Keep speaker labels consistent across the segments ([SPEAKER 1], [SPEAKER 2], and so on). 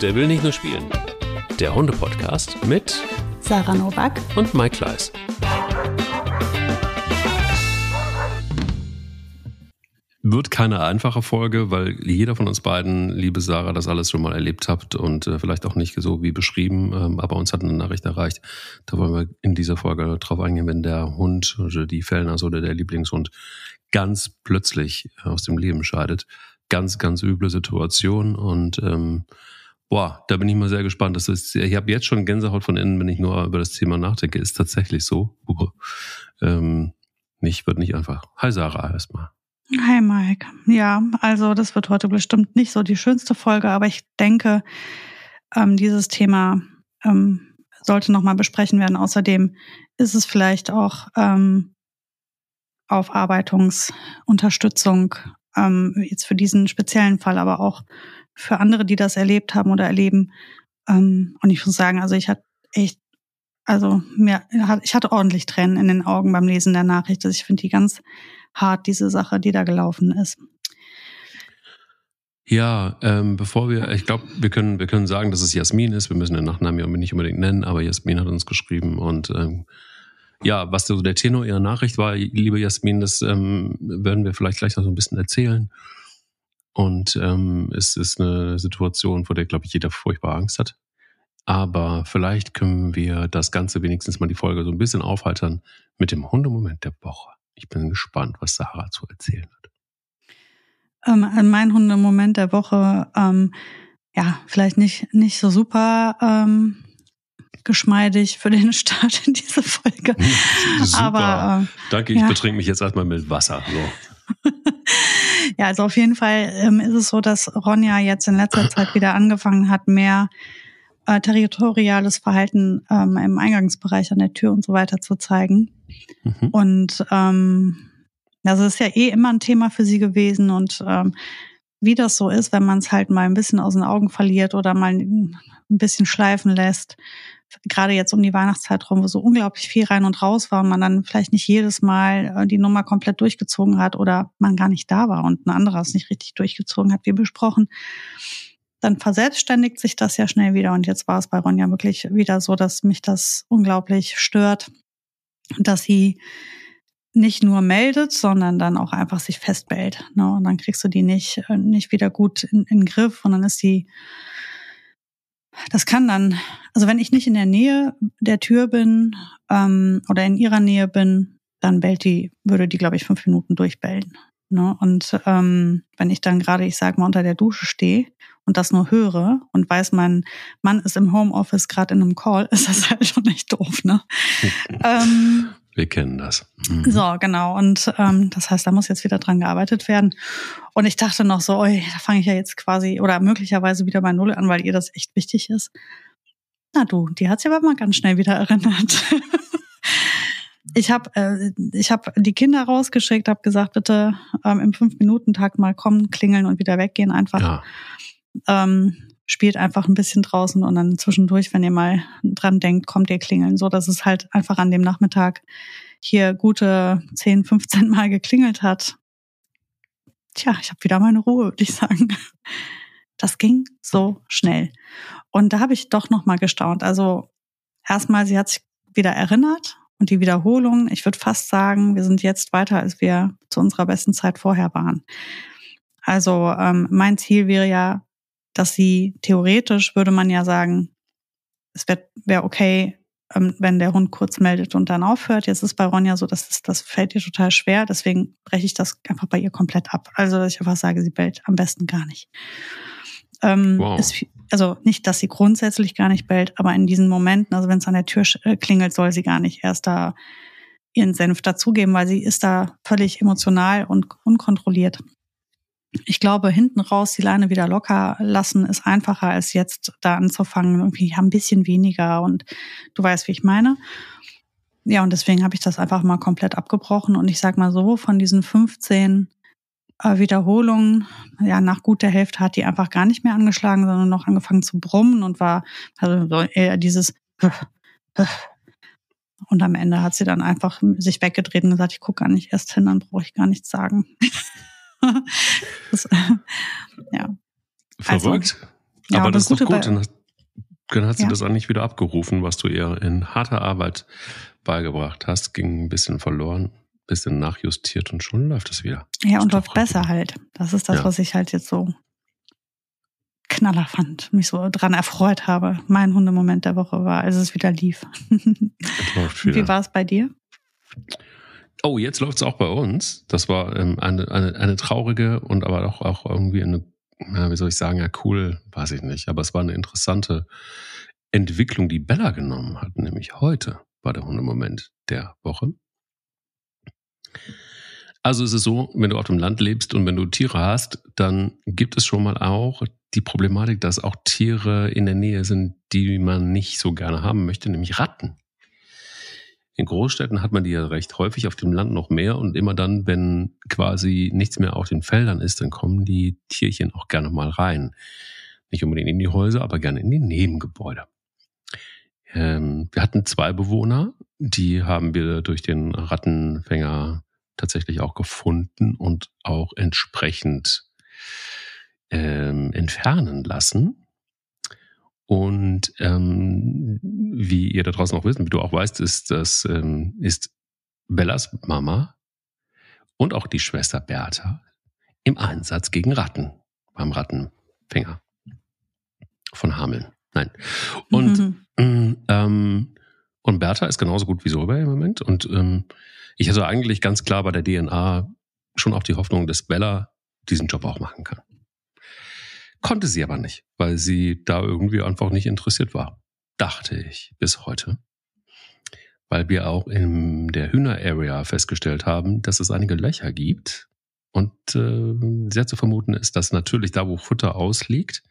[SPEAKER 1] Der will nicht nur spielen. Der Hunde-Podcast mit
[SPEAKER 2] Sarah Novak
[SPEAKER 1] und Mike Kleiss. Wird keine einfache Folge, weil jeder von uns beiden, liebe Sarah, das alles schon mal erlebt habt und äh, vielleicht auch nicht so wie beschrieben, ähm, aber uns hat eine Nachricht erreicht. Da wollen wir in dieser Folge drauf eingehen, wenn der Hund oder die Fellnase oder der Lieblingshund ganz plötzlich aus dem Leben scheidet. Ganz, ganz üble Situation und ähm, boah, da bin ich mal sehr gespannt. Das ist, ich habe jetzt schon Gänsehaut von innen, wenn ich nur über das Thema nachdenke. Ist tatsächlich so. ähm, nicht, wird nicht einfach. Hi Sarah erstmal.
[SPEAKER 2] Hi Mike. Ja, also das wird heute bestimmt nicht so die schönste Folge, aber ich denke, ähm, dieses Thema ähm, sollte nochmal besprechen werden. Außerdem ist es vielleicht auch ähm, Aufarbeitungsunterstützung ähm, jetzt für diesen speziellen Fall, aber auch für andere, die das erlebt haben oder erleben. Ähm, und ich muss sagen, also ich hatte echt, also mir, ich hatte ordentlich Tränen in den Augen beim Lesen der Nachricht. Also ich finde die ganz hart, diese Sache, die da gelaufen ist.
[SPEAKER 1] Ja, ähm, bevor wir, ich glaube, wir können, wir können sagen, dass es Jasmin ist. Wir müssen den Nachnamen ja nicht unbedingt nennen, aber Jasmin hat uns geschrieben und ähm, ja, was so der Tenor ihrer Nachricht war, liebe Jasmin, das ähm, werden wir vielleicht gleich noch so ein bisschen erzählen. Und ähm, es ist eine Situation, vor der, glaube ich, jeder furchtbar Angst hat. Aber vielleicht können wir das Ganze wenigstens mal die Folge so ein bisschen aufheitern mit dem Hundemoment der Woche. Ich bin gespannt, was Sarah zu erzählen hat.
[SPEAKER 2] Ähm, mein Hundemoment der Woche, ähm, ja, vielleicht nicht, nicht so super ähm, geschmeidig für den Start in diese Folge.
[SPEAKER 1] super. Aber, äh, Danke, ich ja. betrink mich jetzt erstmal mit Wasser. So.
[SPEAKER 2] ja, also auf jeden Fall ähm, ist es so, dass Ronja jetzt in letzter Zeit wieder angefangen hat, mehr äh, territoriales Verhalten ähm, im Eingangsbereich an der Tür und so weiter zu zeigen. Mhm. Und ähm, also das ist ja eh immer ein Thema für sie gewesen und ähm, wie das so ist, wenn man es halt mal ein bisschen aus den Augen verliert oder mal ein bisschen schleifen lässt, gerade jetzt um die Weihnachtszeit rum, wo so unglaublich viel rein und raus war und man dann vielleicht nicht jedes Mal äh, die Nummer komplett durchgezogen hat oder man gar nicht da war und ein anderer es nicht richtig durchgezogen hat, wie besprochen, dann verselbstständigt sich das ja schnell wieder. Und jetzt war es bei Ronja wirklich wieder so, dass mich das unglaublich stört, dass sie nicht nur meldet, sondern dann auch einfach sich festbellt. Ne? Und dann kriegst du die nicht, äh, nicht wieder gut in, in den Griff und dann ist die, das kann dann, also wenn ich nicht in der Nähe der Tür bin ähm, oder in ihrer Nähe bin, dann bellt die, würde die, glaube ich, fünf Minuten durchbellen. Ne? Und ähm, wenn ich dann gerade, ich sage mal, unter der Dusche stehe und das nur höre und weiß, mein Mann ist im Homeoffice gerade in einem Call, ist das halt schon echt doof, ne?
[SPEAKER 1] ähm, wir kennen das.
[SPEAKER 2] Mhm. So, genau. Und ähm, das heißt, da muss jetzt wieder dran gearbeitet werden. Und ich dachte noch so, oi, da fange ich ja jetzt quasi oder möglicherweise wieder bei Null an, weil ihr das echt wichtig ist. Na du, die hat sich aber mal ganz schnell wieder erinnert. ich habe äh, ich hab die Kinder rausgeschickt, habe gesagt, bitte ähm, im Fünf-Minuten-Tag mal kommen, klingeln und wieder weggehen einfach. Ja. Ähm, spielt einfach ein bisschen draußen und dann zwischendurch, wenn ihr mal dran denkt, kommt ihr klingeln. So dass es halt einfach an dem Nachmittag hier gute 10, 15 Mal geklingelt hat. Tja, ich habe wieder meine Ruhe, würde ich sagen. Das ging so schnell. Und da habe ich doch noch mal gestaunt. Also erstmal, sie hat sich wieder erinnert und die Wiederholung. Ich würde fast sagen, wir sind jetzt weiter, als wir zu unserer besten Zeit vorher waren. Also ähm, mein Ziel wäre ja, dass sie theoretisch würde man ja sagen, es wäre wär okay, ähm, wenn der Hund kurz meldet und dann aufhört. Jetzt ist bei Ronja so, dass das, das fällt ihr total schwer, deswegen breche ich das einfach bei ihr komplett ab. Also, dass ich einfach sage, sie bellt am besten gar nicht. Ähm, wow. ist, also nicht, dass sie grundsätzlich gar nicht bellt, aber in diesen Momenten, also wenn es an der Tür äh, klingelt, soll sie gar nicht erst da ihren Senf dazugeben, weil sie ist da völlig emotional und unkontrolliert ich glaube, hinten raus die Leine wieder locker lassen ist einfacher als jetzt da anzufangen, irgendwie ja, ein bisschen weniger und du weißt, wie ich meine. Ja, und deswegen habe ich das einfach mal komplett abgebrochen und ich sag mal so, von diesen 15 äh, Wiederholungen, ja, nach gut der Hälfte hat die einfach gar nicht mehr angeschlagen, sondern noch angefangen zu brummen und war also eher dieses und am Ende hat sie dann einfach sich weggedreht und gesagt, ich gucke gar nicht erst hin, dann brauche ich gar nichts sagen.
[SPEAKER 1] das, ja. Verrückt. Ja, aber das, das ist doch gut. Dann, hast, dann hat sie ja. das eigentlich wieder abgerufen, was du ihr in harter Arbeit beigebracht hast. Ging ein bisschen verloren, bisschen nachjustiert und schon läuft es wieder.
[SPEAKER 2] Ja, und läuft besser halt. Das ist das, ja. was ich halt jetzt so Knaller fand, mich so dran erfreut habe. Mein Hundemoment der Woche war, als es wieder lief. Wie war es bei dir?
[SPEAKER 1] Oh, jetzt läuft es auch bei uns. Das war ähm, eine, eine, eine traurige und aber auch, auch irgendwie eine, ja, wie soll ich sagen, ja, cool, weiß ich nicht. Aber es war eine interessante Entwicklung, die Bella genommen hat, nämlich heute war der Hundemoment der Woche. Also es ist so, wenn du auf dem Land lebst und wenn du Tiere hast, dann gibt es schon mal auch die Problematik, dass auch Tiere in der Nähe sind, die man nicht so gerne haben möchte, nämlich Ratten. In Großstädten hat man die ja recht häufig, auf dem Land noch mehr und immer dann, wenn quasi nichts mehr auf den Feldern ist, dann kommen die Tierchen auch gerne mal rein. Nicht unbedingt in die Häuser, aber gerne in die Nebengebäude. Ähm, wir hatten zwei Bewohner, die haben wir durch den Rattenfänger tatsächlich auch gefunden und auch entsprechend ähm, entfernen lassen. Und ähm, wie ihr da draußen auch wisst, wie du auch weißt, ist das ähm, ist Bellas Mama und auch die Schwester Bertha im Einsatz gegen Ratten beim Rattenfänger von Hameln. Nein. Und, mhm. ähm, und Bertha ist genauso gut wie Solveig im Moment. Und ähm, ich hatte eigentlich ganz klar bei der DNA schon auch die Hoffnung, dass Bella diesen Job auch machen kann. Konnte sie aber nicht, weil sie da irgendwie einfach nicht interessiert war. Dachte ich bis heute. Weil wir auch in der Hühner-Area festgestellt haben, dass es einige Löcher gibt. Und äh, sehr zu vermuten ist, dass natürlich da, wo Futter ausliegt,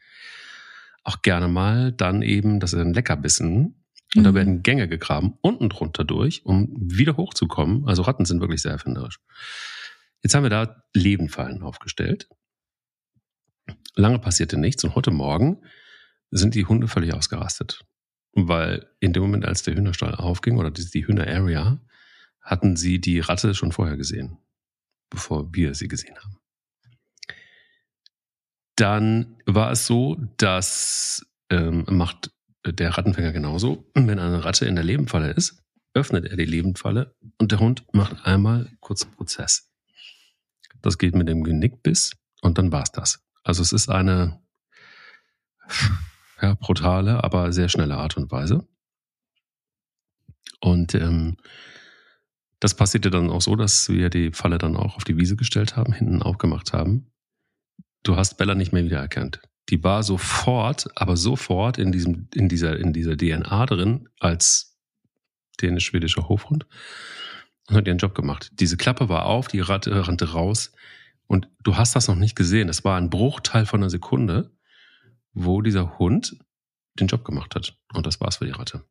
[SPEAKER 1] auch gerne mal dann eben, das ist ein Leckerbissen, und da mhm. werden Gänge gegraben, unten drunter durch, um wieder hochzukommen. Also Ratten sind wirklich sehr erfinderisch. Jetzt haben wir da Lebenfallen aufgestellt. Lange passierte nichts und heute Morgen sind die Hunde völlig ausgerastet. Weil in dem Moment, als der Hühnerstall aufging oder die, die Hühner-Area, hatten sie die Ratte schon vorher gesehen, bevor wir sie gesehen haben. Dann war es so, dass ähm, macht der Rattenfänger genauso. Wenn eine Ratte in der Lebenfalle ist, öffnet er die Lebenfalle und der Hund macht einmal kurzen Prozess. Das geht mit dem Genickbiss und dann war's das. Also es ist eine ja, brutale, aber sehr schnelle Art und Weise. Und ähm, das passierte dann auch so, dass wir die Falle dann auch auf die Wiese gestellt haben, hinten aufgemacht haben. Du hast Bella nicht mehr wiedererkannt die war sofort, aber sofort in diesem, in dieser, in dieser DNA drin als dänisch-schwedischer Hofhund und hat ihren Job gemacht. Diese Klappe war auf, die Ratte rannte raus und du hast das noch nicht gesehen. Es war ein Bruchteil von einer Sekunde, wo dieser Hund den Job gemacht hat. Und das war's für die Ratte.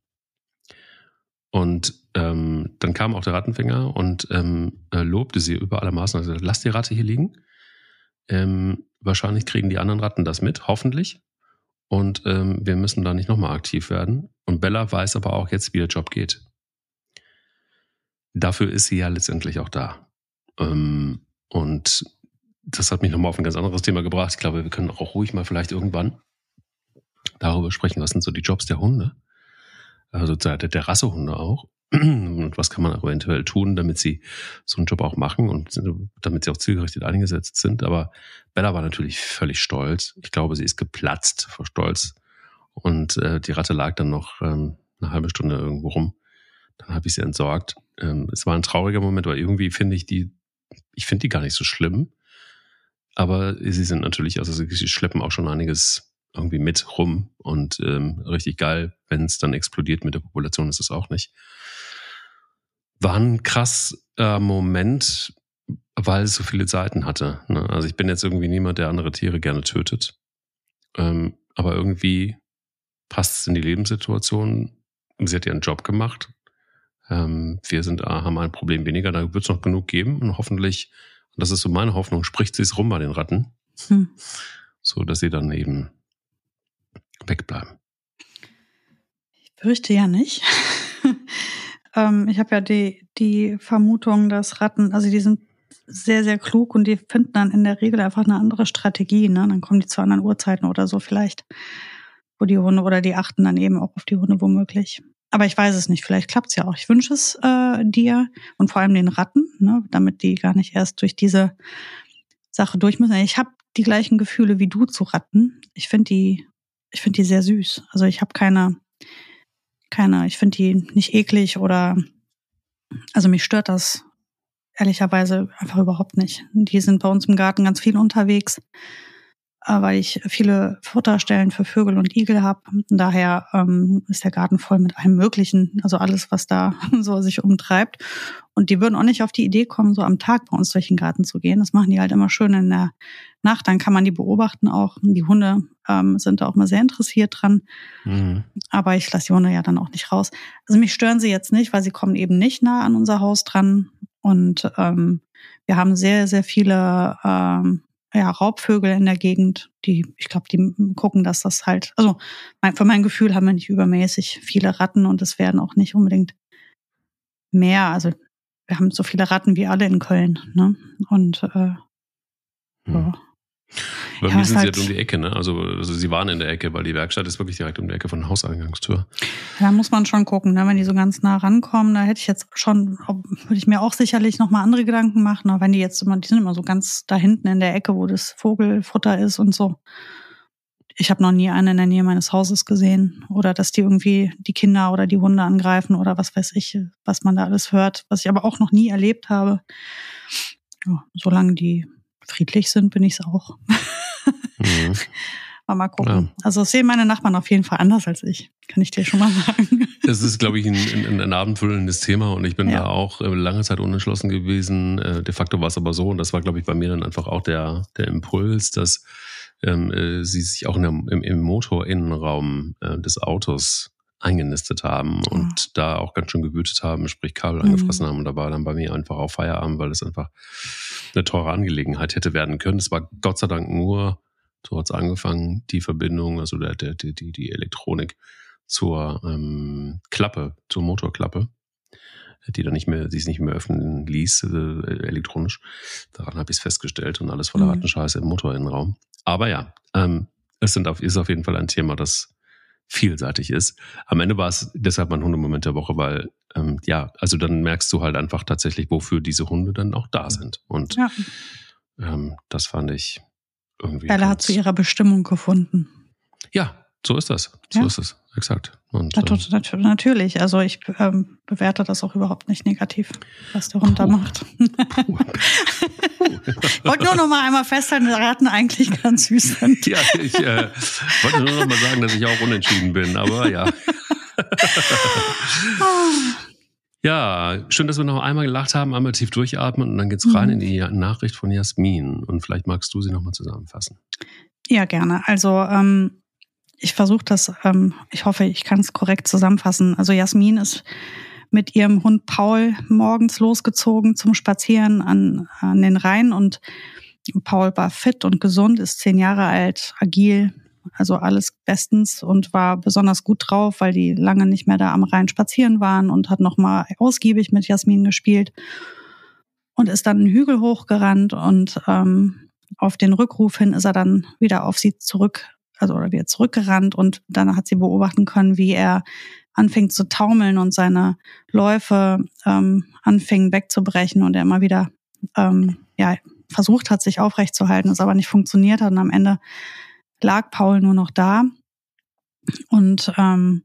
[SPEAKER 1] Und ähm, dann kam auch der Rattenfänger und ähm, äh, lobte sie über alle Maßen. Also, lass die Ratte hier liegen. Ähm, wahrscheinlich kriegen die anderen Ratten das mit, hoffentlich. Und ähm, wir müssen da nicht nochmal aktiv werden. Und Bella weiß aber auch jetzt, wie der Job geht. Dafür ist sie ja letztendlich auch da. Ähm, und das hat mich nochmal auf ein ganz anderes Thema gebracht. Ich glaube, wir können auch ruhig mal vielleicht irgendwann darüber sprechen, was sind so die Jobs der Hunde. Also der, der Rassehunde auch. Und was kann man auch eventuell tun, damit sie so einen Job auch machen und damit sie auch zielgerichtet eingesetzt sind. Aber Bella war natürlich völlig stolz. Ich glaube, sie ist geplatzt vor Stolz. Und äh, die Ratte lag dann noch ähm, eine halbe Stunde irgendwo rum. Dann habe ich sie entsorgt. Ähm, es war ein trauriger Moment, weil irgendwie finde ich die, ich finde die gar nicht so schlimm. Aber sie sind natürlich, also sie schleppen auch schon einiges irgendwie mit rum und ähm, richtig geil, wenn es dann explodiert mit der Population, ist es auch nicht war ein krass äh, Moment, weil es so viele Seiten hatte. Ne? Also ich bin jetzt irgendwie niemand, der andere Tiere gerne tötet. Ähm, aber irgendwie passt es in die Lebenssituation. Sie hat ihren Job gemacht. Ähm, wir sind, äh, haben ein Problem weniger, da wird es noch genug geben und hoffentlich, und das ist so meine Hoffnung, spricht sie es rum bei den Ratten, hm. so dass sie dann eben wegbleiben.
[SPEAKER 2] Ich fürchte ja nicht. Ähm, ich habe ja die, die Vermutung, dass Ratten, also die sind sehr, sehr klug und die finden dann in der Regel einfach eine andere Strategie. Ne? Dann kommen die zu anderen Uhrzeiten oder so vielleicht, wo die Hunde oder die achten dann eben auch auf die Hunde womöglich. Aber ich weiß es nicht, vielleicht klappt's ja auch. Ich wünsche es äh, dir und vor allem den Ratten, ne? damit die gar nicht erst durch diese Sache durch müssen. Ich habe die gleichen Gefühle wie du zu Ratten. Ich finde die, ich finde die sehr süß. Also ich habe keine, keine, ich finde die nicht eklig oder also mich stört das ehrlicherweise einfach überhaupt nicht. Die sind bei uns im Garten ganz viel unterwegs, weil ich viele Futterstellen für Vögel und Igel habe. Daher ähm, ist der Garten voll mit allem Möglichen, also alles, was da so sich umtreibt. Und die würden auch nicht auf die Idee kommen, so am Tag bei uns durch den Garten zu gehen. Das machen die halt immer schön in der Nacht. Dann kann man die beobachten auch. Die Hunde ähm, sind da auch mal sehr interessiert dran. Mhm. Aber ich lasse die Hunde ja dann auch nicht raus. Also mich stören sie jetzt nicht, weil sie kommen eben nicht nah an unser Haus dran. Und ähm, wir haben sehr, sehr viele ähm, ja, Raubvögel in der Gegend, die, ich glaube, die gucken, dass das halt, also mein, für mein Gefühl haben wir nicht übermäßig viele Ratten und es werden auch nicht unbedingt mehr. Also wir haben so viele Ratten wie alle in Köln. Ne? Und äh, hm. ja.
[SPEAKER 1] Bei ja, mir sind sie halt um die Ecke, ne? Also, also sie waren in der Ecke, weil die Werkstatt ist wirklich direkt um die Ecke von der Hauseingangstür.
[SPEAKER 2] Da muss man schon gucken, ne? wenn die so ganz nah rankommen, da hätte ich jetzt schon, würde ich mir auch sicherlich nochmal andere Gedanken machen, aber wenn die jetzt immer, die sind immer so ganz da hinten in der Ecke, wo das Vogelfutter ist und so. Ich habe noch nie eine in der Nähe meines Hauses gesehen oder dass die irgendwie die Kinder oder die Hunde angreifen oder was weiß ich, was man da alles hört, was ich aber auch noch nie erlebt habe. Ja, solange die friedlich sind, bin ich es auch. Mhm. mal gucken. Ja. Also sehen meine Nachbarn auf jeden Fall anders als ich, kann ich dir schon mal sagen.
[SPEAKER 1] Es ist, glaube ich, ein, ein, ein abendfüllendes Thema und ich bin ja. da auch äh, lange Zeit unentschlossen gewesen. Äh, de facto war es aber so und das war, glaube ich, bei mir dann einfach auch der, der Impuls, dass ähm, äh, sie sich auch der, im, im Motorinnenraum äh, des Autos eingenistet haben und oh. da auch ganz schön gewütet haben, sprich Kabel mhm. angefressen haben. Und da war dann bei mir einfach auch Feierabend, weil es einfach eine teure Angelegenheit hätte werden können. Es war Gott sei Dank nur, so hat es angefangen, die Verbindung, also der, der, die, die Elektronik zur ähm, Klappe, zur Motorklappe, die dann nicht mehr, die es nicht mehr öffnen ließ, äh, elektronisch. Daran habe ich es festgestellt und alles voller mhm. Rattenscheiße im Motorinnenraum. Aber ja, ähm, es sind auf, ist auf jeden Fall ein Thema, das vielseitig ist. Am Ende war es deshalb mein Hundemoment der Woche, weil ähm, ja, also dann merkst du halt einfach tatsächlich, wofür diese Hunde dann auch da sind. Und ja. ähm, das fand ich irgendwie.
[SPEAKER 2] Bella hat zu ihrer Bestimmung gefunden.
[SPEAKER 1] Ja, so ist das. So ja. ist es, exakt.
[SPEAKER 2] Und, äh, natürlich. Also ich ähm, bewerte das auch überhaupt nicht negativ, was der Hund Puh. da macht. ich wollte nur noch mal einmal festhalten, Ratten eigentlich ganz süß sind.
[SPEAKER 1] Ja, ich äh, wollte nur noch mal sagen, dass ich auch unentschieden bin, aber ja. Ja, schön, dass wir noch einmal gelacht haben, einmal tief durchatmen und dann geht's rein mhm. in die Nachricht von Jasmin. Und vielleicht magst du sie nochmal zusammenfassen.
[SPEAKER 2] Ja, gerne. Also ähm, ich versuche das, ähm, ich hoffe, ich kann es korrekt zusammenfassen. Also Jasmin ist mit ihrem Hund Paul morgens losgezogen zum Spazieren an, an den Rhein und Paul war fit und gesund, ist zehn Jahre alt, agil, also alles bestens und war besonders gut drauf, weil die lange nicht mehr da am Rhein spazieren waren und hat nochmal ausgiebig mit Jasmin gespielt und ist dann einen Hügel hochgerannt und ähm, auf den Rückruf hin ist er dann wieder auf sie zurück also oder wieder zurückgerannt und dann hat sie beobachten können, wie er anfing zu taumeln und seine Läufe ähm, anfingen wegzubrechen und er immer wieder ähm, ja versucht hat, sich aufrechtzuhalten, es aber nicht funktioniert hat. Und am Ende lag Paul nur noch da und ähm,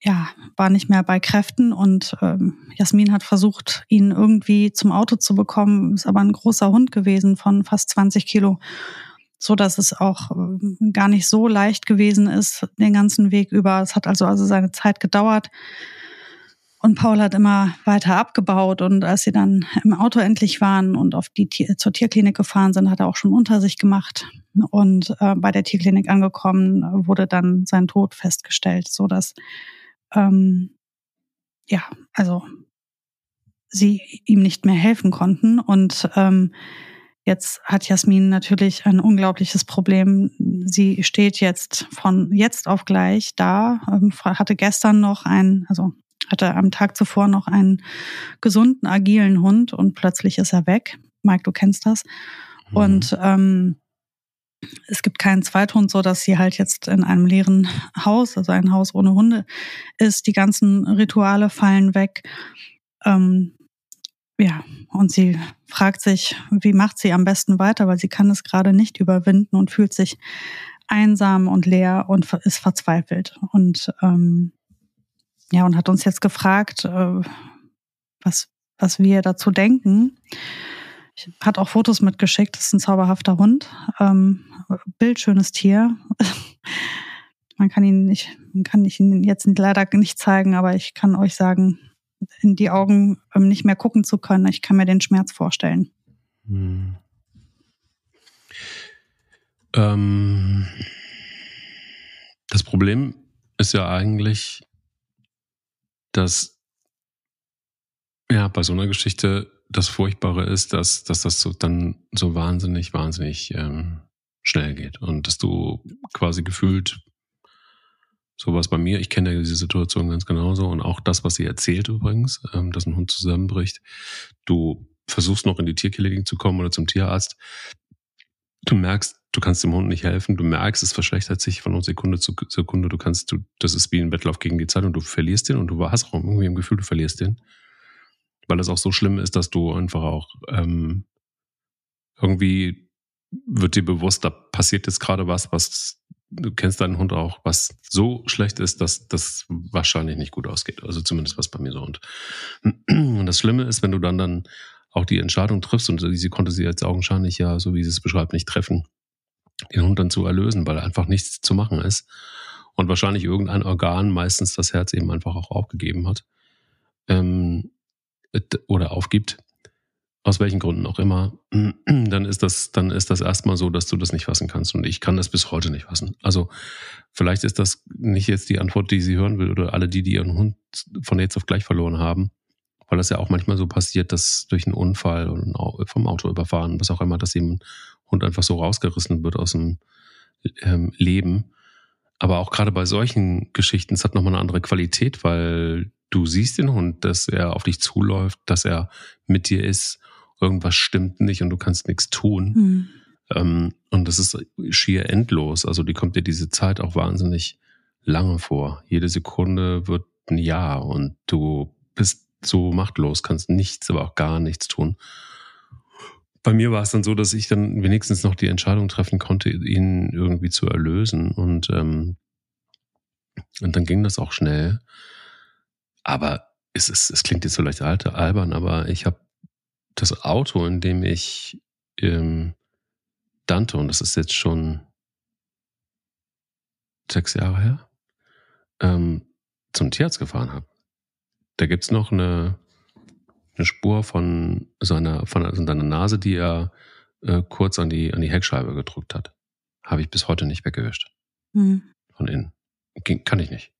[SPEAKER 2] ja, war nicht mehr bei Kräften und ähm, Jasmin hat versucht, ihn irgendwie zum Auto zu bekommen, ist aber ein großer Hund gewesen von fast 20 Kilo so dass es auch äh, gar nicht so leicht gewesen ist, den ganzen Weg über. Es hat also also seine Zeit gedauert. Und Paul hat immer weiter abgebaut und als sie dann im Auto endlich waren und auf die zur Tierklinik gefahren sind, hat er auch schon unter sich gemacht. Und äh, bei der Tierklinik angekommen wurde dann sein Tod festgestellt, so dass ähm, ja, also sie ihm nicht mehr helfen konnten und ähm, Jetzt hat Jasmin natürlich ein unglaubliches Problem. Sie steht jetzt von jetzt auf gleich da, ähm, hatte gestern noch einen, also hatte am Tag zuvor noch einen gesunden, agilen Hund und plötzlich ist er weg. Mike, du kennst das. Mhm. Und ähm, es gibt keinen Zweithund, so dass sie halt jetzt in einem leeren Haus, also ein Haus ohne Hunde ist. Die ganzen Rituale fallen weg. Ähm, ja, und sie fragt sich, wie macht sie am besten weiter, weil sie kann es gerade nicht überwinden und fühlt sich einsam und leer und ist verzweifelt. Und ähm, ja, und hat uns jetzt gefragt, äh, was, was wir dazu denken. Ich, hat auch Fotos mitgeschickt, das ist ein zauberhafter Hund. Ähm, bildschönes Tier. man kann ihn nicht, man kann ihn jetzt leider nicht zeigen, aber ich kann euch sagen, in die Augen ähm, nicht mehr gucken zu können, ich kann mir den Schmerz vorstellen. Hm.
[SPEAKER 1] Ähm, das Problem ist ja eigentlich, dass ja bei so einer Geschichte das Furchtbare ist, dass, dass das so dann so wahnsinnig, wahnsinnig ähm, schnell geht und dass du quasi gefühlt sowas bei mir, ich kenne ja diese Situation ganz genauso und auch das, was sie erzählt übrigens, ähm, dass ein Hund zusammenbricht, du versuchst noch in die Tierklinik zu kommen oder zum Tierarzt, du merkst, du kannst dem Hund nicht helfen, du merkst, es verschlechtert sich von Sekunde zu Sekunde, du kannst, du, das ist wie ein Wettlauf gegen die Zeit und du verlierst den und du hast auch irgendwie im Gefühl, du verlierst den, weil das auch so schlimm ist, dass du einfach auch ähm, irgendwie wird dir bewusst, da passiert jetzt gerade was, was du kennst deinen Hund auch, was so schlecht ist, dass das wahrscheinlich nicht gut ausgeht. Also zumindest was bei mir so. Und, und das Schlimme ist, wenn du dann dann auch die Entscheidung triffst und sie konnte sie jetzt augenscheinlich ja, so wie sie es beschreibt, nicht treffen, den Hund dann zu erlösen, weil einfach nichts zu machen ist und wahrscheinlich irgendein Organ, meistens das Herz eben einfach auch aufgegeben hat ähm, oder aufgibt, aus welchen Gründen auch immer, dann ist das, dann ist das erstmal so, dass du das nicht fassen kannst. Und ich kann das bis heute nicht fassen. Also vielleicht ist das nicht jetzt die Antwort, die sie hören will, oder alle die, die ihren Hund von jetzt auf gleich verloren haben. Weil das ja auch manchmal so passiert, dass durch einen Unfall oder vom Auto überfahren, was auch immer, dass eben Hund einfach so rausgerissen wird aus dem ähm, Leben. Aber auch gerade bei solchen Geschichten, es hat nochmal eine andere Qualität, weil du siehst den Hund, dass er auf dich zuläuft, dass er mit dir ist irgendwas stimmt nicht und du kannst nichts tun. Mhm. Ähm, und das ist schier endlos. Also die kommt dir diese Zeit auch wahnsinnig lange vor. Jede Sekunde wird ein Jahr und du bist so machtlos, kannst nichts, aber auch gar nichts tun. Bei mir war es dann so, dass ich dann wenigstens noch die Entscheidung treffen konnte, ihn irgendwie zu erlösen. Und, ähm, und dann ging das auch schnell. Aber es, ist, es klingt jetzt vielleicht alte albern, aber ich habe das Auto, in dem ich ähm, Dante, und das ist jetzt schon sechs Jahre her, ähm, zum Tierarzt gefahren habe. Da gibt's noch eine, eine Spur von seiner, von seiner Nase, die er äh, kurz an die, an die Heckscheibe gedrückt hat. Habe ich bis heute nicht weggewischt. Mhm. Von innen. Ging, kann ich nicht.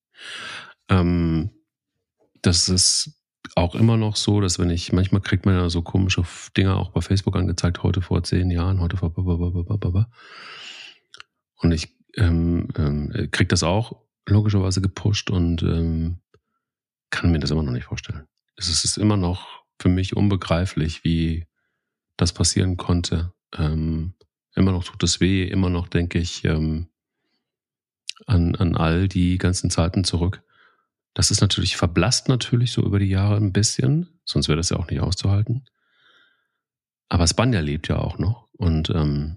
[SPEAKER 1] Ähm, das ist auch immer noch so, dass wenn ich, manchmal kriegt man ja so komische Dinge auch bei Facebook angezeigt, heute vor zehn Jahren, heute vor und ich ähm, ähm, krieg das auch logischerweise gepusht und ähm, kann mir das immer noch nicht vorstellen. Es ist immer noch für mich unbegreiflich, wie das passieren konnte. Ähm, immer noch tut es weh, immer noch denke ich ähm, an, an all die ganzen Zeiten zurück. Das ist natürlich verblasst natürlich so über die Jahre ein bisschen, sonst wäre das ja auch nicht auszuhalten. Aber Spanja lebt ja auch noch und ähm,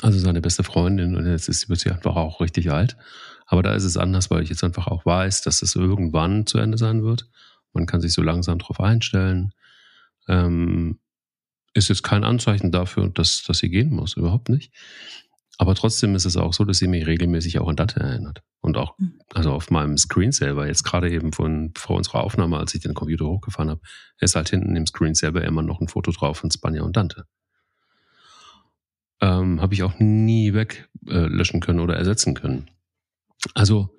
[SPEAKER 1] also seine beste Freundin und jetzt ist, sie einfach auch richtig alt. Aber da ist es anders, weil ich jetzt einfach auch weiß, dass es irgendwann zu Ende sein wird. Man kann sich so langsam darauf einstellen. Ähm, ist jetzt kein Anzeichen dafür, dass, dass sie gehen muss, überhaupt nicht. Aber trotzdem ist es auch so, dass sie mich regelmäßig auch an Dante erinnert. Und auch, hm. also auf meinem Screensaver, jetzt gerade eben von, vor unserer Aufnahme, als ich den Computer hochgefahren habe, ist halt hinten im Screensaver immer noch ein Foto drauf von Spanja und Dante. Ähm, habe ich auch nie weglöschen äh, können oder ersetzen können. Also,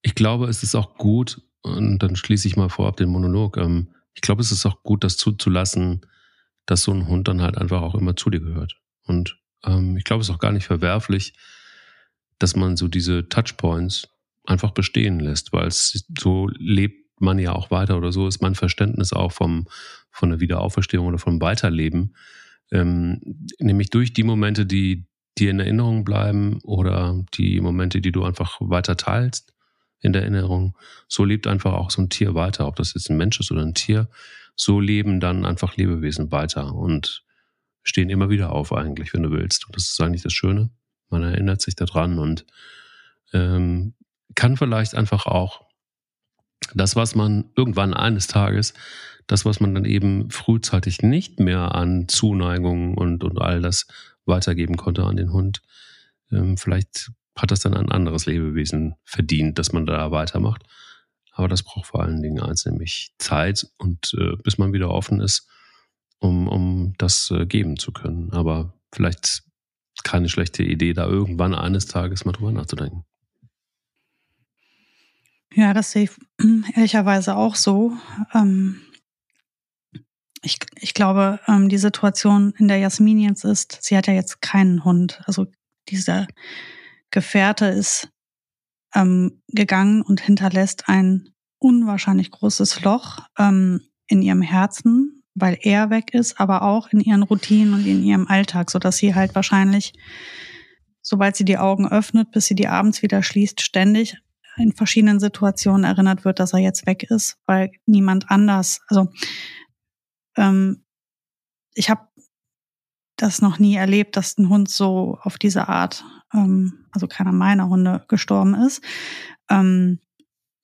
[SPEAKER 1] ich glaube, es ist auch gut, und dann schließe ich mal vorab den Monolog, ähm, ich glaube, es ist auch gut, das zuzulassen, dass so ein Hund dann halt einfach auch immer zu dir gehört. Und ähm, ich glaube, es ist auch gar nicht verwerflich, dass man so diese Touchpoints einfach bestehen lässt, weil es so lebt man ja auch weiter oder so ist mein Verständnis auch vom, von der Wiederauferstehung oder vom Weiterleben, Ähm, nämlich durch die Momente, die dir in Erinnerung bleiben oder die Momente, die du einfach weiter teilst in der Erinnerung. So lebt einfach auch so ein Tier weiter, ob das jetzt ein Mensch ist oder ein Tier. So leben dann einfach Lebewesen weiter und stehen immer wieder auf eigentlich, wenn du willst. Und das ist eigentlich das Schöne. Man erinnert sich daran und ähm, kann vielleicht einfach auch das, was man irgendwann eines Tages, das, was man dann eben frühzeitig nicht mehr an Zuneigung und, und all das weitergeben konnte an den Hund, ähm, vielleicht hat das dann ein anderes Lebewesen verdient, dass man da weitermacht. Aber das braucht vor allen Dingen eins, nämlich Zeit und äh, bis man wieder offen ist, um, um das äh, geben zu können. Aber vielleicht keine schlechte Idee, da irgendwann eines Tages mal drüber nachzudenken.
[SPEAKER 2] Ja, das sehe ich ehrlicherweise auch so. Ähm, ich, ich glaube, ähm, die Situation, in der Jasmin jetzt ist, sie hat ja jetzt keinen Hund. Also dieser Gefährte ist ähm, gegangen und hinterlässt ein unwahrscheinlich großes Loch in ihrem Herzen, weil er weg ist, aber auch in ihren Routinen und in ihrem Alltag, so dass sie halt wahrscheinlich, sobald sie die Augen öffnet, bis sie die abends wieder schließt, ständig in verschiedenen Situationen erinnert wird, dass er jetzt weg ist, weil niemand anders, also ähm, ich habe das noch nie erlebt, dass ein Hund so auf diese Art, ähm, also keiner meiner Hunde gestorben ist. Ähm,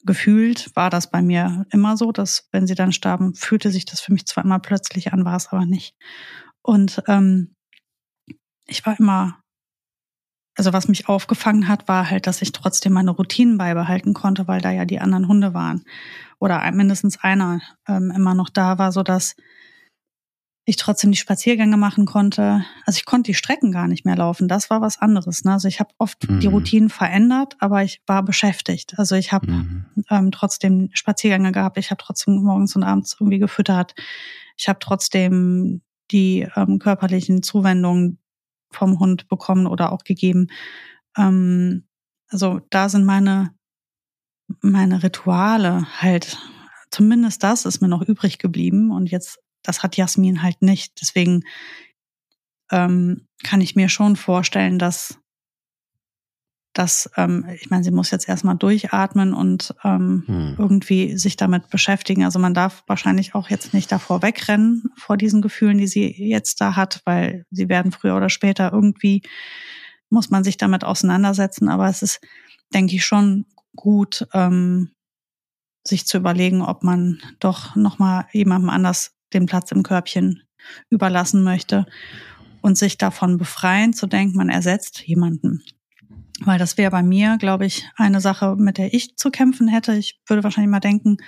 [SPEAKER 2] gefühlt war das bei mir immer so, dass wenn sie dann starben, fühlte sich das für mich zwar immer plötzlich an, war es aber nicht. Und ähm, ich war immer, also was mich aufgefangen hat, war halt, dass ich trotzdem meine Routinen beibehalten konnte, weil da ja die anderen Hunde waren oder mindestens einer ähm, immer noch da war, so dass ich trotzdem die Spaziergänge machen konnte. Also ich konnte die Strecken gar nicht mehr laufen. Das war was anderes. Ne? Also ich habe oft mhm. die Routinen verändert, aber ich war beschäftigt. Also ich habe mhm. ähm, trotzdem Spaziergänge gehabt. Ich habe trotzdem morgens und abends irgendwie gefüttert. Ich habe trotzdem die ähm, körperlichen Zuwendungen vom Hund bekommen oder auch gegeben. Ähm, also da sind meine meine Rituale halt. Zumindest das ist mir noch übrig geblieben und jetzt das hat Jasmin halt nicht. Deswegen ähm, kann ich mir schon vorstellen, dass dass, ähm, ich meine, sie muss jetzt erstmal durchatmen und ähm, hm. irgendwie sich damit beschäftigen. Also man darf wahrscheinlich auch jetzt nicht davor wegrennen, vor diesen Gefühlen, die sie jetzt da hat, weil sie werden früher oder später irgendwie, muss man sich damit auseinandersetzen. Aber es ist, denke ich, schon gut, ähm, sich zu überlegen, ob man doch nochmal jemandem anders den Platz im Körbchen überlassen möchte und sich davon befreien zu denken, man ersetzt jemanden. Weil das wäre bei mir, glaube ich, eine Sache, mit der ich zu kämpfen hätte. Ich würde wahrscheinlich mal denken,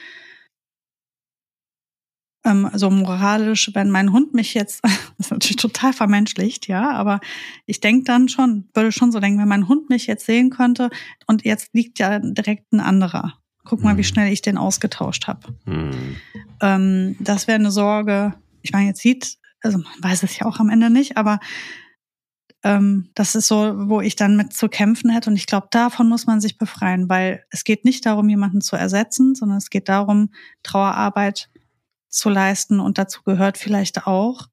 [SPEAKER 2] ähm, so moralisch, wenn mein Hund mich jetzt, das ist natürlich total vermenschlicht, ja, aber ich denke dann schon, würde schon so denken, wenn mein Hund mich jetzt sehen könnte und jetzt liegt ja direkt ein anderer Guck mal, wie hm. schnell ich den ausgetauscht habe. Mhm. Ähm, das wäre eine Sorge. Ich meine, jetzt sieht, also man weiß es ja auch am Ende nicht, aber ähm, das ist so, wo ich dann mit zu kämpfen hätte. Und ich glaube, davon muss man sich befreien, weil es geht nicht darum, jemanden zu ersetzen, sondern es geht darum, Trauerarbeit zu leisten. Und dazu gehört vielleicht auch,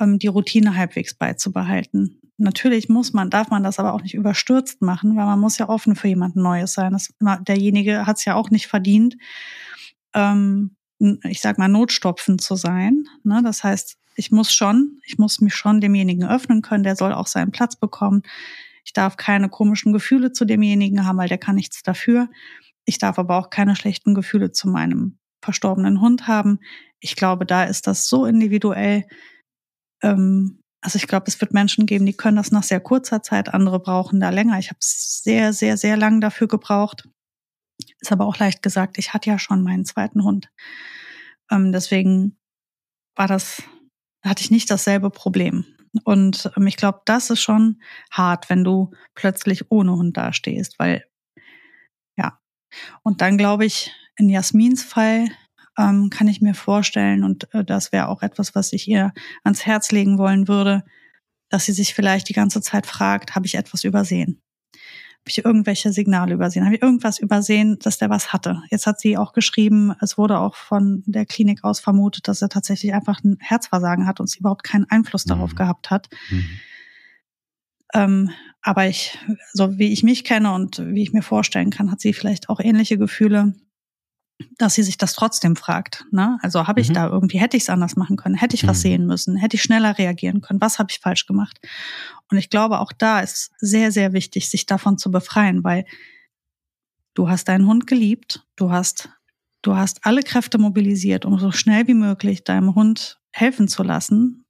[SPEAKER 2] ähm, die Routine halbwegs beizubehalten natürlich muss man, darf man das aber auch nicht überstürzt machen, weil man muss ja offen für jemand Neues sein. Das, derjenige hat es ja auch nicht verdient, ähm, ich sag mal, notstopfend zu sein. Ne? Das heißt, ich muss schon, ich muss mich schon demjenigen öffnen können, der soll auch seinen Platz bekommen. Ich darf keine komischen Gefühle zu demjenigen haben, weil der kann nichts dafür. Ich darf aber auch keine schlechten Gefühle zu meinem verstorbenen Hund haben. Ich glaube, da ist das so individuell, ähm, also ich glaube, es wird Menschen geben, die können das nach sehr kurzer Zeit, andere brauchen da länger. Ich habe sehr, sehr, sehr lang dafür gebraucht. Ist aber auch leicht gesagt, ich hatte ja schon meinen zweiten Hund. Ähm, deswegen war das, hatte ich nicht dasselbe Problem. Und ähm, ich glaube, das ist schon hart, wenn du plötzlich ohne Hund dastehst, weil ja. Und dann glaube ich, in Jasmins Fall ähm, kann ich mir vorstellen, und äh, das wäre auch etwas, was ich ihr ans Herz legen wollen würde, dass sie sich vielleicht die ganze Zeit fragt, habe ich etwas übersehen? ich irgendwelche Signale übersehen? Habe ich irgendwas übersehen, dass der was hatte? Jetzt hat sie auch geschrieben, es wurde auch von der Klinik aus vermutet, dass er tatsächlich einfach ein Herzversagen hat und sie überhaupt keinen Einfluss darauf mhm. gehabt hat. Mhm. Ähm, aber ich, so wie ich mich kenne und wie ich mir vorstellen kann, hat sie vielleicht auch ähnliche Gefühle dass sie sich das trotzdem fragt. Ne? Also habe ich mhm. da irgendwie, hätte ich es anders machen können, hätte ich was mhm. sehen müssen, hätte ich schneller reagieren können, was habe ich falsch gemacht? Und ich glaube, auch da ist sehr, sehr wichtig, sich davon zu befreien, weil du hast deinen Hund geliebt, du hast, du hast alle Kräfte mobilisiert, um so schnell wie möglich deinem Hund helfen zu lassen.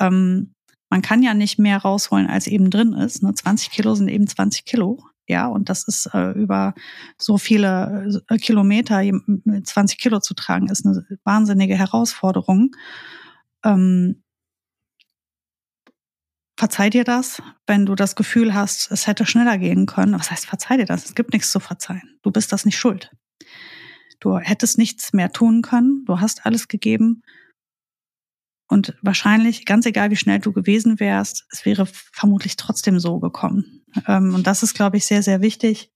[SPEAKER 2] Ähm, man kann ja nicht mehr rausholen, als eben drin ist. Ne? 20 Kilo sind eben 20 Kilo. Ja, und das ist äh, über so viele äh, Kilometer, 20 Kilo zu tragen, ist eine wahnsinnige Herausforderung. Ähm, verzeih dir das, wenn du das Gefühl hast, es hätte schneller gehen können. Was heißt, verzeih dir das? Es gibt nichts zu verzeihen. Du bist das nicht schuld. Du hättest nichts mehr tun können. Du hast alles gegeben. Und wahrscheinlich, ganz egal wie schnell du gewesen wärst, es wäre vermutlich trotzdem so gekommen. Ähm, und das ist, glaube ich, sehr, sehr wichtig,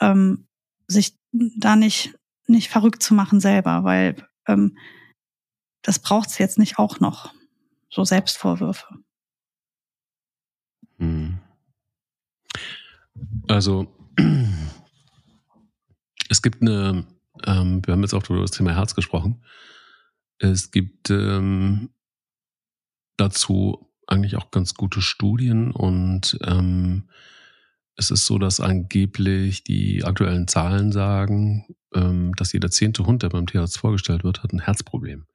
[SPEAKER 2] ähm, sich da nicht, nicht verrückt zu machen selber, weil ähm, das braucht es jetzt nicht auch noch. So Selbstvorwürfe.
[SPEAKER 1] Hm. Also, es gibt eine, ähm, wir haben jetzt auch über das Thema Herz gesprochen. Es gibt ähm, dazu eigentlich auch ganz gute Studien und ähm, es ist so, dass angeblich die aktuellen Zahlen sagen, ähm, dass jeder zehnte Hund, der beim Tierarzt vorgestellt wird, hat ein Herzproblem.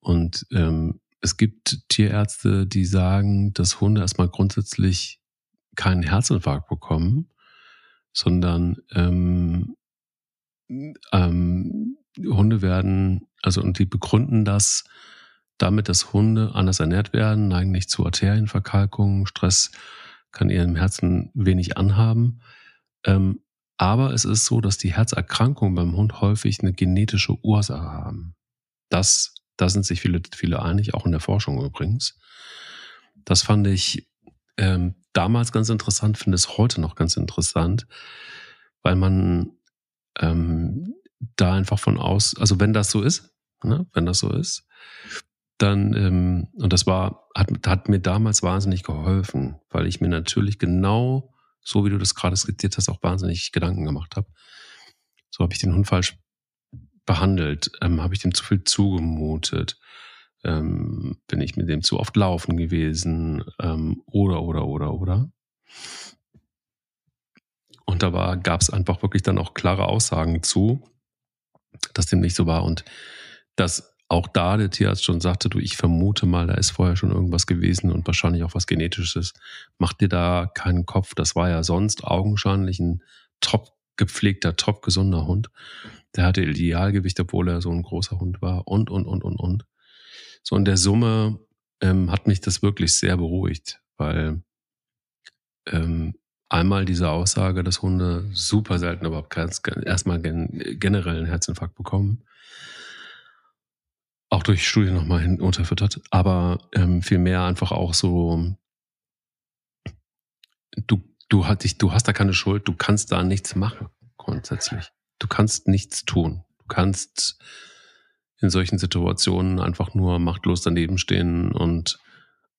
[SPEAKER 1] Und ähm, es gibt Tierärzte, die sagen, dass Hunde erstmal grundsätzlich keinen Herzinfarkt bekommen, sondern ähm, ähm, Hunde werden, also und die begründen das damit, dass Hunde anders ernährt werden, neigen nicht zu Arterienverkalkung, Stress kann ihrem Herzen wenig anhaben. Ähm, aber es ist so, dass die Herzerkrankungen beim Hund häufig eine genetische Ursache haben. Das, da sind sich viele, viele einig, auch in der Forschung übrigens. Das fand ich ähm, damals ganz interessant, finde es heute noch ganz interessant, weil man ähm, da einfach von aus, also wenn das so ist, ne, wenn das so ist, dann, ähm, und das war, hat, hat mir damals wahnsinnig geholfen, weil ich mir natürlich genau, so wie du das gerade skizziert hast, auch wahnsinnig Gedanken gemacht habe. So habe ich den Hund falsch behandelt, ähm, habe ich dem zu viel zugemutet, ähm, bin ich mit dem zu oft laufen gewesen, ähm, oder, oder, oder, oder. Und da gab es einfach wirklich dann auch klare Aussagen zu, dass dem nicht so war und dass auch da der Tierarzt schon sagte, du, ich vermute mal, da ist vorher schon irgendwas gewesen und wahrscheinlich auch was Genetisches. Mach dir da keinen Kopf. Das war ja sonst augenscheinlich ein top gepflegter, top gesunder Hund. Der hatte Idealgewicht, obwohl er so ein großer Hund war und, und, und, und, und. So in der Summe ähm, hat mich das wirklich sehr beruhigt, weil ähm, einmal diese Aussage, dass Hunde super selten überhaupt erstmal gen generell einen Herzinfarkt bekommen auch durch Studien nochmal unterfüttert, aber ähm, vielmehr einfach auch so, du, du, hast dich, du hast da keine Schuld, du kannst da nichts machen, grundsätzlich. Du kannst nichts tun. Du kannst in solchen Situationen einfach nur machtlos daneben stehen und